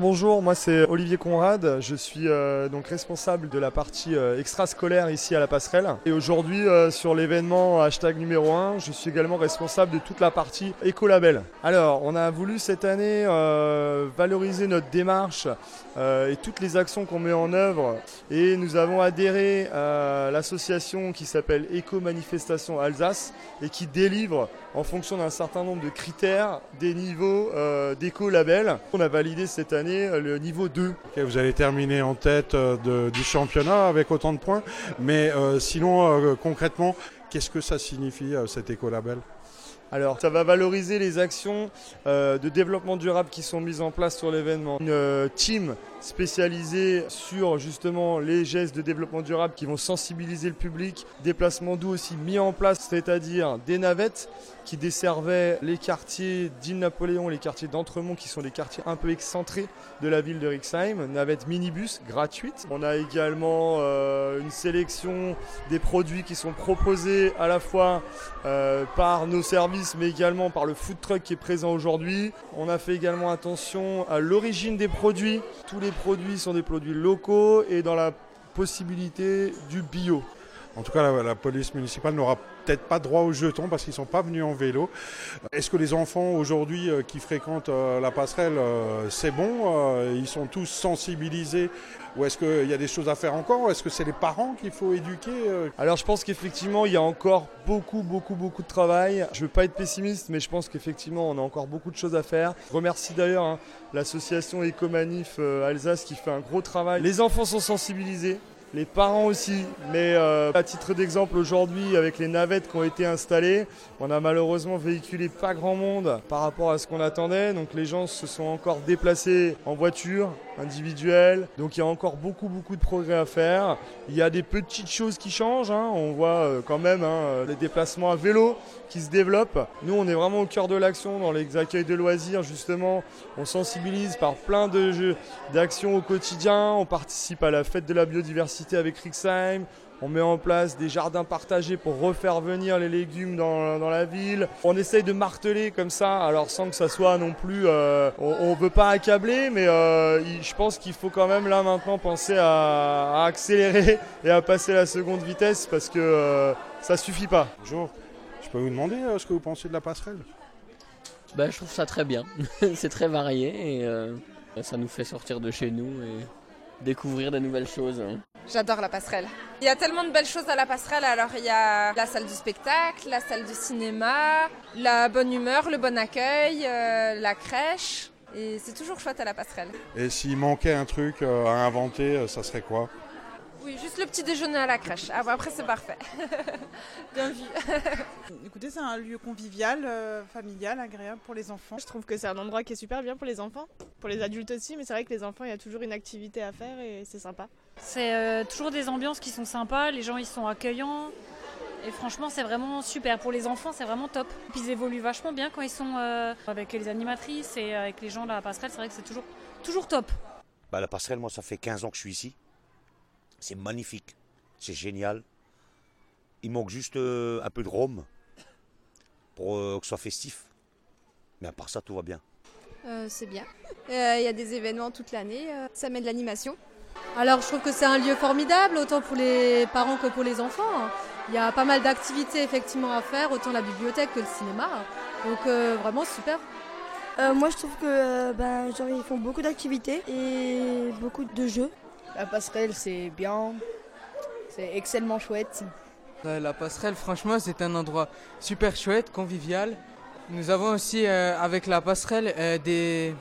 Bonjour, moi c'est Olivier Conrad, je suis euh, donc responsable de la partie euh, extrascolaire ici à la passerelle. Et aujourd'hui euh, sur l'événement hashtag numéro 1, je suis également responsable de toute la partie écolabel. Alors on a voulu cette année valoriser notre démarche et toutes les actions qu'on met en œuvre et nous avons adhéré à l'association qui s'appelle Éco Manifestation Alsace et qui délivre en fonction d'un certain nombre de critères des niveaux d'éco-label. On a validé cette année euh, le niveau 2. vous allez terminer en tête euh, du championnat avec autant de points, mais euh, sinon concrètement, qu'est-ce que ça signifie cet écolabel? Alors, ça va valoriser les actions de développement durable qui sont mises en place sur l'événement. Une team spécialisé sur justement les gestes de développement durable qui vont sensibiliser le public. Déplacement doux aussi mis en place, c'est-à-dire des navettes qui desservaient les quartiers d'Île-Napoléon, les quartiers d'Entremont qui sont des quartiers un peu excentrés de la ville de Rixheim. Navettes minibus gratuites. On a également euh, une sélection des produits qui sont proposés à la fois euh, par nos services mais également par le food truck qui est présent aujourd'hui. On a fait également attention à l'origine des produits. Tous les produits sont des produits locaux et dans la possibilité du bio. En tout cas, la, police municipale n'aura peut-être pas droit aux jetons parce qu'ils ne sont pas venus en vélo. Est-ce que les enfants aujourd'hui euh, qui fréquentent euh, la passerelle, euh, c'est bon Ils sont tous sensibilisés Ou est-ce qu'il y a des choses à faire encore? Est-ce que c'est les parents qu'il faut éduquer Alors je pense qu'effectivement, il y a encore beaucoup, beaucoup, beaucoup de travail. Je ne veux pas être pessimiste, mais je pense qu'effectivement, on a encore beaucoup de choses à faire. Je remercie d'ailleurs hein, l'association Ecomanif Alsace qui fait un gros travail. Les enfants sont sensibilisés les parents aussi. Mais euh, à titre d'exemple, aujourd'hui, avec les navettes qui ont été installées, on a malheureusement véhiculé pas grand monde par rapport à ce qu'on attendait. Donc les gens se sont encore déplacés en voiture individuelle. Donc il y a encore beaucoup, beaucoup de progrès à faire. Il y a des petites choses qui changent. Hein. On voit euh, quand même hein, les déplacements à vélo qui se développent. Nous, on est vraiment au cœur de l'action dans les accueils de loisirs. Justement, on sensibilise par plein de jeux d'actions au quotidien. On participe à la fête de la biodiversité avec Rixheim. On met en place des jardins partagés pour refaire venir les légumes dans, la ville. On essaye de marteler comme ça, alors sans que ça soit non plus... Euh, on ne veut pas accabler, mais euh, je pense qu'il faut quand même là maintenant penser à, accélérer et à passer la seconde vitesse parce que euh, ça suffit pas. Bonjour, je peux vous demander ce que vous pensez de la passerelle? Bah, Je trouve ça très bien. C'est très varié et ça nous fait sortir de chez nous et découvrir de nouvelles choses. Hein. J'adore la passerelle. Il y a tellement de belles choses à la passerelle. Alors il y a la salle du spectacle, la salle du cinéma, la bonne humeur, le bon accueil, euh, la crèche. Et c'est toujours chouette à la passerelle. Et s'il manquait un truc euh, à inventer, euh, ça serait quoi? Oui, juste le petit déjeuner à la crèche. Ah, après, c'est parfait. Bien vu. Écoutez, c'est un lieu convivial, euh, familial, agréable pour les enfants. Je trouve que c'est un endroit qui est super bien pour les enfants, pour les adultes aussi, mais c'est vrai que les enfants, il y a toujours une activité à faire et c'est sympa. C'est euh, toujours des ambiances qui sont sympas, les gens ils sont accueillants. Et franchement, c'est vraiment super. Pour les enfants, c'est vraiment top. Puis ils évoluent vachement bien quand ils sont euh, avec les animatrices et avec les gens de la passerelle. C'est vrai que c'est toujours, toujours top. Bah, la passerelle, moi, ça fait 15 ans que je suis ici. C'est magnifique. C'est génial. Il manque juste euh, un peu de rhum pour euh, que ce soit festif. Mais à part ça, tout va bien. Euh, c'est bien. Il y a des événements toute l'année. ça met de l'animation. Alors je trouve que c'est un lieu formidable, autant pour les parents que pour les enfants. Il y a pas mal d'activités effectivement à faire, autant la bibliothèque que le cinéma. Donc vraiment super. moi je trouve que ben, genre, ils font beaucoup d'activités et beaucoup de jeux. La passerelle, c'est bien. C'est excellemment chouette. La passerelle, franchement, c'est un endroit super chouette, convivial. Nous avons aussi, euh, avec la passerelle, euh, des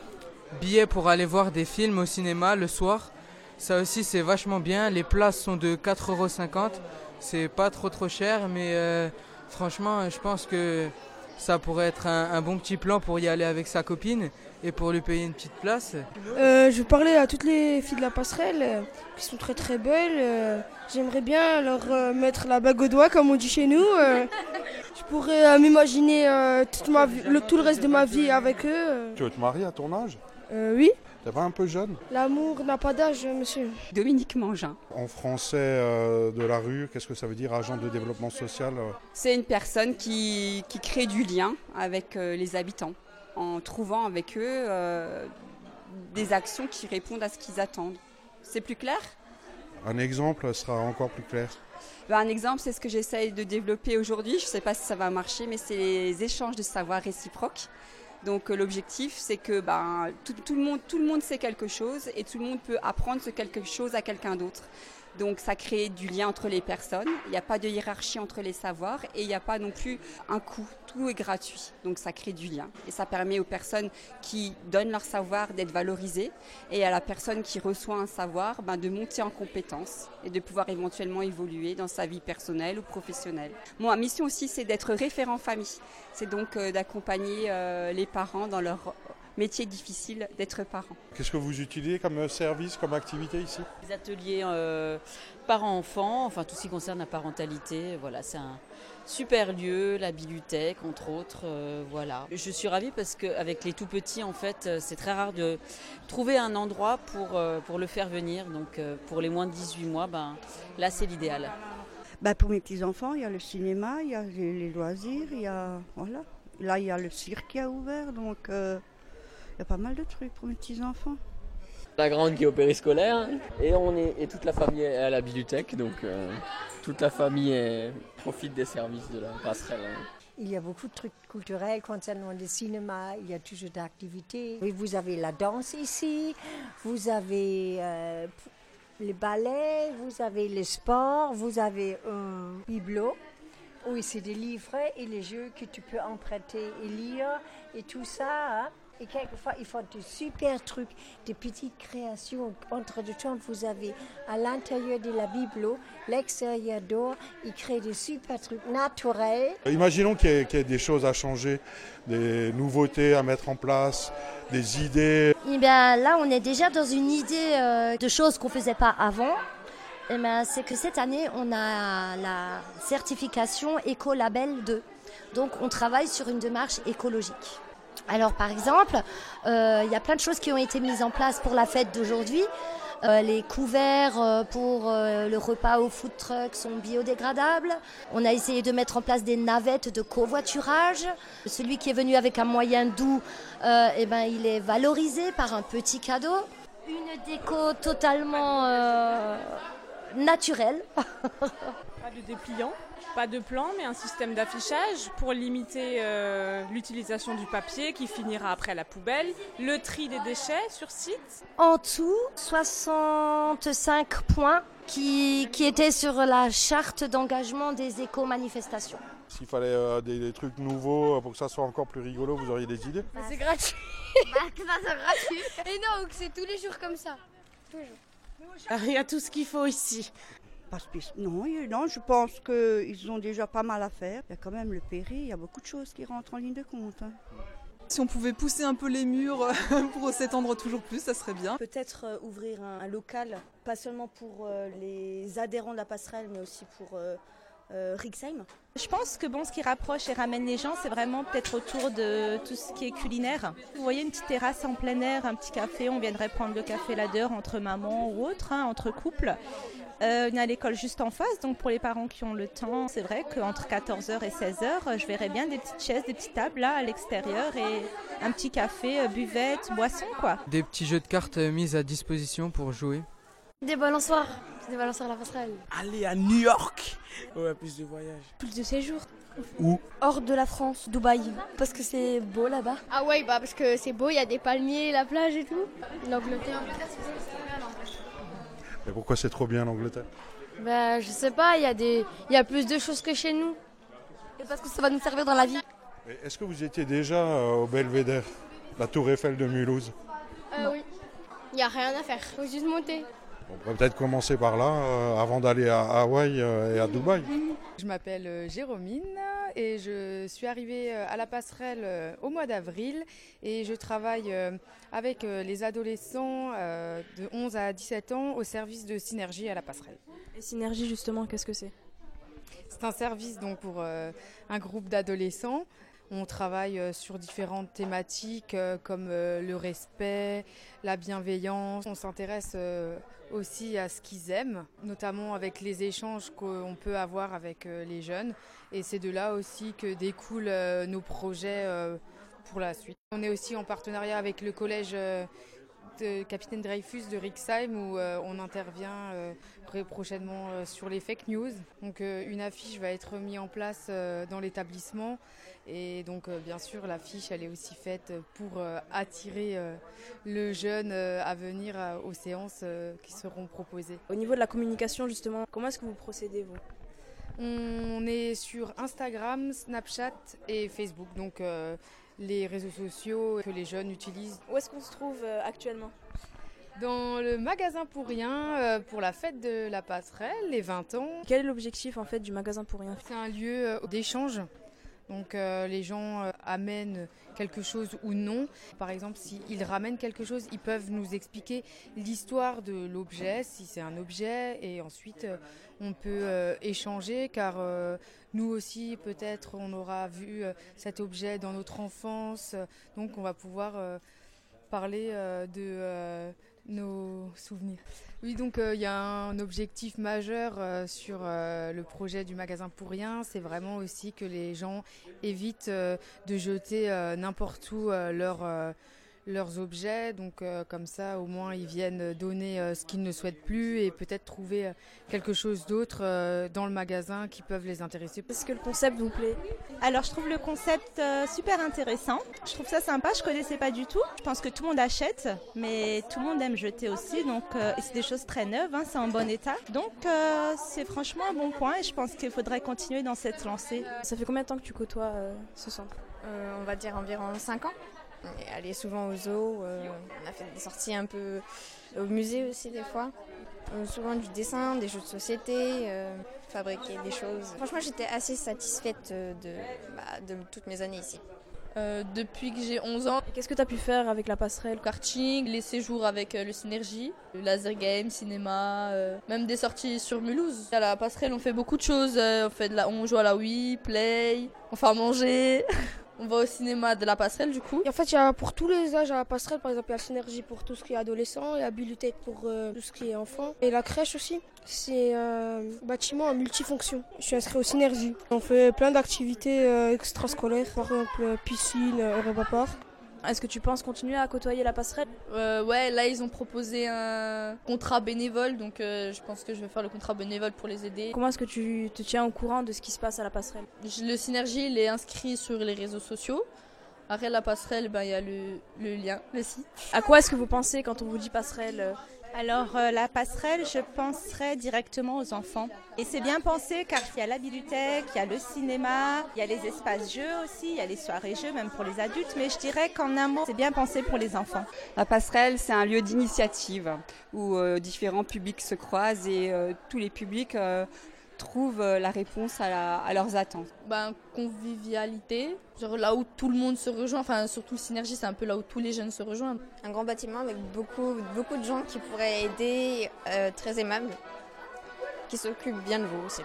billets pour aller voir des films au cinéma le soir. Ça aussi, c'est vachement bien. Les places sont de 4,50€. C'est pas trop trop cher, mais euh, franchement, je pense que ça pourrait être un, bon petit plan pour y aller avec sa copine et pour lui payer une petite place. Euh, je vais parler à toutes les filles de la passerelle euh, qui sont très très belles. Euh, j'aimerais bien leur mettre la bague au doigt comme on dit chez nous. je pourrais m'imaginer tout le reste de ma vie avec eux. Tu veux te marier à ton âge? Oui. T'es pas un peu jeune? L'amour n'a pas d'âge, monsieur. Dominique Mangin. En français euh, de la rue, qu'est-ce que ça veut dire, agent de développement social euh? C'est une personne qui, crée du lien avec euh, les habitants, en trouvant avec eux des actions qui répondent à ce qu'ils attendent. C'est plus clair? Un exemple sera encore plus clair. Ben, Un exemple, c'est ce que j'essaye de développer aujourd'hui. Je ne sais pas si ça va marcher, mais c'est les échanges de savoir réciproques. Donc euh, l'objectif, c'est que ben, tout, tout le monde, tout le monde sait quelque chose et tout le monde peut apprendre ce quelque chose à quelqu'un d'autre. Donc ça crée du lien entre les personnes. Il n'y a pas de hiérarchie entre les savoirs et il n'y a pas non plus un coût. Tout est gratuit. Donc ça crée du lien. Et ça permet aux personnes qui donnent leur savoir d'être valorisées et à la personne qui reçoit un savoir ben, de monter en compétence et de pouvoir éventuellement évoluer dans sa vie personnelle ou professionnelle. Moi, ma mission aussi, c'est d'être référent famille. C'est donc euh, d'accompagner euh, les parents dans leur métier difficile d'être parent. Qu'est-ce que vous utilisez comme service, comme activité ici? Des ateliers euh, parents-enfants, enfin tout ce qui concerne la parentalité. Voilà, c'est un super lieu, la bibliothèque entre autres. euh, voilà. Je suis ravie parce qu'avec les tout petits, en fait, euh, c'est très rare de trouver un endroit pour, euh, pour le faire venir. Donc euh, pour les moins de 18 mois, ben, là c'est l'idéal. Bah, pour mes petits-enfants, il y a le cinéma, il y a les, les loisirs, il y a. Voilà. Là, il y a le cirque qui a ouvert, donc euh, il y a pas mal de trucs pour mes petits-enfants. La grande qui est au périscolaire et on est et toute la famille est à la bibliothèque donc euh, toute la famille est- profite des services de la passerelle. hein. Il y a beaucoup de trucs culturels concernant le cinéma, il y a toujours d'activités. Oui, Vous avez la danse ici, vous avez euh, les ballets, vous avez le sport, vous avez un bibelot. Oui, c'est des livres et les jeux que tu peux emprunter et lire et tout ça. hein. Et quelquefois, ils font de super trucs, des petites créations. Entre deux temps, vous avez à l'intérieur de la bibelot, l'extérieur d'or, ils créent des super trucs naturels. Imaginons qu'il y, ait- qu'il y ait des choses à changer, des nouveautés à mettre en place, des idées. Eh bien, là, on est déjà dans une idée euh, de choses qu'on ne faisait pas avant. Eh c'est que cette année, on a la certification Écolabel 2. Donc, on travaille sur une démarche écologique. Alors, par exemple, euh, il y a plein de choses qui ont été mises en place pour la fête d'aujourd'hui. Euh, les couverts euh, pour le repas au food truck sont biodégradables. On a essayé de mettre en place des navettes de covoiturage. Celui qui est venu avec un moyen doux, eh ben, il est valorisé par un petit cadeau. Une déco totalement naturelle. Pas de dépliant, pas de plan, mais un système d'affichage pour limiter euh, l'utilisation du papier qui finira après à la poubelle, le tri des déchets sur site. En tout, 65 points qui, qui étaient sur la charte d'engagement des éco-manifestations. S'il fallait euh, des, des trucs nouveaux euh, pour que ça soit encore plus rigolo, vous auriez des idées? C'est gratuit. Bah, c'est gratuit. Et non, que c'est tous les jours comme ça. Toujours. Il y a tout ce qu'il faut ici. Pas Non, non, je pense qu'ils ont déjà pas mal à faire. Il y a quand même le péri, il y a beaucoup de choses qui rentrent en ligne de compte. hein. Si on pouvait pousser un peu les murs pour s'étendre toujours plus, ça serait bien. Peut-être euh, ouvrir un, un local, pas seulement pour euh, les adhérents de la passerelle, mais aussi pour euh, euh, Rixheim. Je pense que bon, ce qui rapproche et ramène les gens, c'est vraiment peut-être autour de tout ce qui est culinaire. Vous voyez une petite terrasse en plein air, un petit café, on viendrait prendre le café là dehors entre mamans ou autres, hein, entre couples. Euh, il y a l'école juste en face, donc pour les parents qui ont le temps, c'est vrai qu'entre 14h et 16h, je verrais bien des petites chaises, des petites tables là à l'extérieur et un petit café, euh, buvette, boisson quoi. Des petits jeux de cartes euh, mis à disposition pour jouer. Des balançoires. Des balançoires à la passerelle. Aller à New York Ouais, plus de voyages. Plus de séjours. Où? Hors de la France, Dubaï. Parce que c'est beau là-bas. Ah ouais, bah parce que c'est beau, il y a des palmiers, la plage et tout. L'Angleterre. Mais pourquoi c'est trop bien l'Angleterre? Bah je sais pas, il y, a des... il y a plus de choses que chez nous. Et parce que ça va nous servir dans la vie. Et Est-ce que vous étiez déjà euh, au Belvédère, la tour Eiffel de Mulhouse? Euh, oui. Il n'y a rien à faire, faut juste monter. On pourrait peut-être commencer par là euh, avant d'aller à Hawaï euh, et à Dubaï. Je m'appelle euh, Jérômine et je suis arrivée euh, à la passerelle euh, au mois d'avril et je travaille euh, avec les adolescents de 11 à 17 ans au service de Synergie à la passerelle. Et Synergie, justement, qu'est-ce que c'est? C'est un service donc pour un groupe d'adolescents. On travaille euh, sur différentes thématiques euh, comme euh, le respect, la bienveillance. On s'intéresse aussi à ce qu'ils aiment, notamment avec les échanges qu'on peut avoir avec les jeunes. Et c'est de là aussi que découlent nos projets pour la suite. On est aussi en partenariat avec le collège de Capitaine Dreyfus de Rixheim où euh, on intervient euh, très prochainement euh, sur les fake news. Donc euh, une affiche va être mise en place euh, dans l'établissement et donc euh, bien sûr l'affiche elle est aussi faite pour euh, attirer euh, le jeune euh, à venir euh, aux séances euh, qui seront proposées. Au niveau de la communication, justement, comment est-ce que vous procédez, vous? On est sur Instagram, Snapchat et Facebook, donc euh, les réseaux sociaux que les jeunes utilisent. Où est-ce qu'on se trouve euh, actuellement? Dans le magasin pour rien, euh, pour la fête de la passerelle, les 20 ans. Quel est l'objectif en fait du magasin pour rien? C'est un lieu euh, d'échange. Donc euh, les gens euh, amènent quelque chose ou non. Par exemple, s'ils ramènent quelque chose, ils peuvent nous expliquer l'histoire de l'objet, si c'est un objet, et ensuite euh, on peut échanger car nous aussi peut-être on aura vu cet objet dans notre enfance, donc on va pouvoir parler de nos souvenirs. Oui, donc euh, il y a un objectif majeur euh, sur euh, le projet du magasin pour rien, c'est vraiment aussi que les gens évitent de jeter n'importe où euh, leurs objets, donc euh, comme ça au moins ils viennent donner euh, ce qu'ils ne souhaitent plus et peut-être trouver euh, quelque chose d'autre euh, dans le magasin qui peuvent les intéresser. Est-ce que le concept vous plaît? Alors je trouve le concept euh, super intéressant. Je trouve ça sympa, je connaissais pas du tout. Je pense que tout le monde achète, mais tout le monde aime jeter aussi. Donc euh, c'est des choses très neuves, hein, c'est en bon état. Donc euh, c'est franchement un bon point et je pense qu'il faudrait continuer dans cette lancée. Ça fait combien de temps que tu côtoies euh, ce centre? Euh, on va dire environ 5 ans. On est allé souvent au zoo, euh, on a fait des sorties un peu au musée aussi des fois. Euh, souvent du dessin, des jeux de société, euh, fabriquer des choses. Franchement, j'étais assez satisfaite de, bah, toutes mes années ici. Depuis que j'ai 11 ans. Qu'est-ce que tu as pu faire avec la passerelle karting, les séjours avec le Synergie, le laser game, cinéma, même des sorties sur Mulhouse. À la passerelle, on fait beaucoup de choses. on, fait de la, on joue à la Wii, Play, on fait manger. on va au cinéma de la passerelle du coup. Et en fait, il y a pour tous les âges à la passerelle, par exemple, il y a Synergie pour tout ce qui est adolescent, il y pour euh, tout ce qui est enfant. Et la crèche aussi, c'est un bâtiment à multifonction. Je suis inscrit au Synergie. On fait plein d'activités euh, extrascolaires, par exemple euh, piscine, euh, Park. Est-ce que tu penses continuer à côtoyer la passerelle? Euh, ouais, là ils ont proposé un contrat bénévole, donc euh, je pense que je vais faire le contrat bénévole pour les aider. Comment est-ce que tu te tiens au courant de ce qui se passe à la passerelle? Le Synergie, il est inscrit sur les réseaux sociaux. Après la passerelle, ben, il y a le, le lien, le site. À quoi est-ce que vous pensez quand on vous dit passerelle? Alors euh, la passerelle, je penserais directement aux enfants. Et c'est bien pensé car il y a la bibliothèque, il y a le cinéma, il y a les espaces jeux aussi, il y a les soirées jeux même pour les adultes. Mais je dirais qu'en un mot, c'est bien pensé pour les enfants. La passerelle, c'est un lieu d'initiative où euh, différents publics se croisent et euh, tous les publics trouvent euh, la réponse à, la- à leurs attentes. Ben, convivialité, genre là où tout le monde se rejoint, enfin surtout le Synergie, c'est un peu là où tous les jeunes se rejoignent. Un grand bâtiment avec beaucoup, beaucoup de gens qui pourraient aider, euh, très aimables, qui s'occupent bien de vous aussi.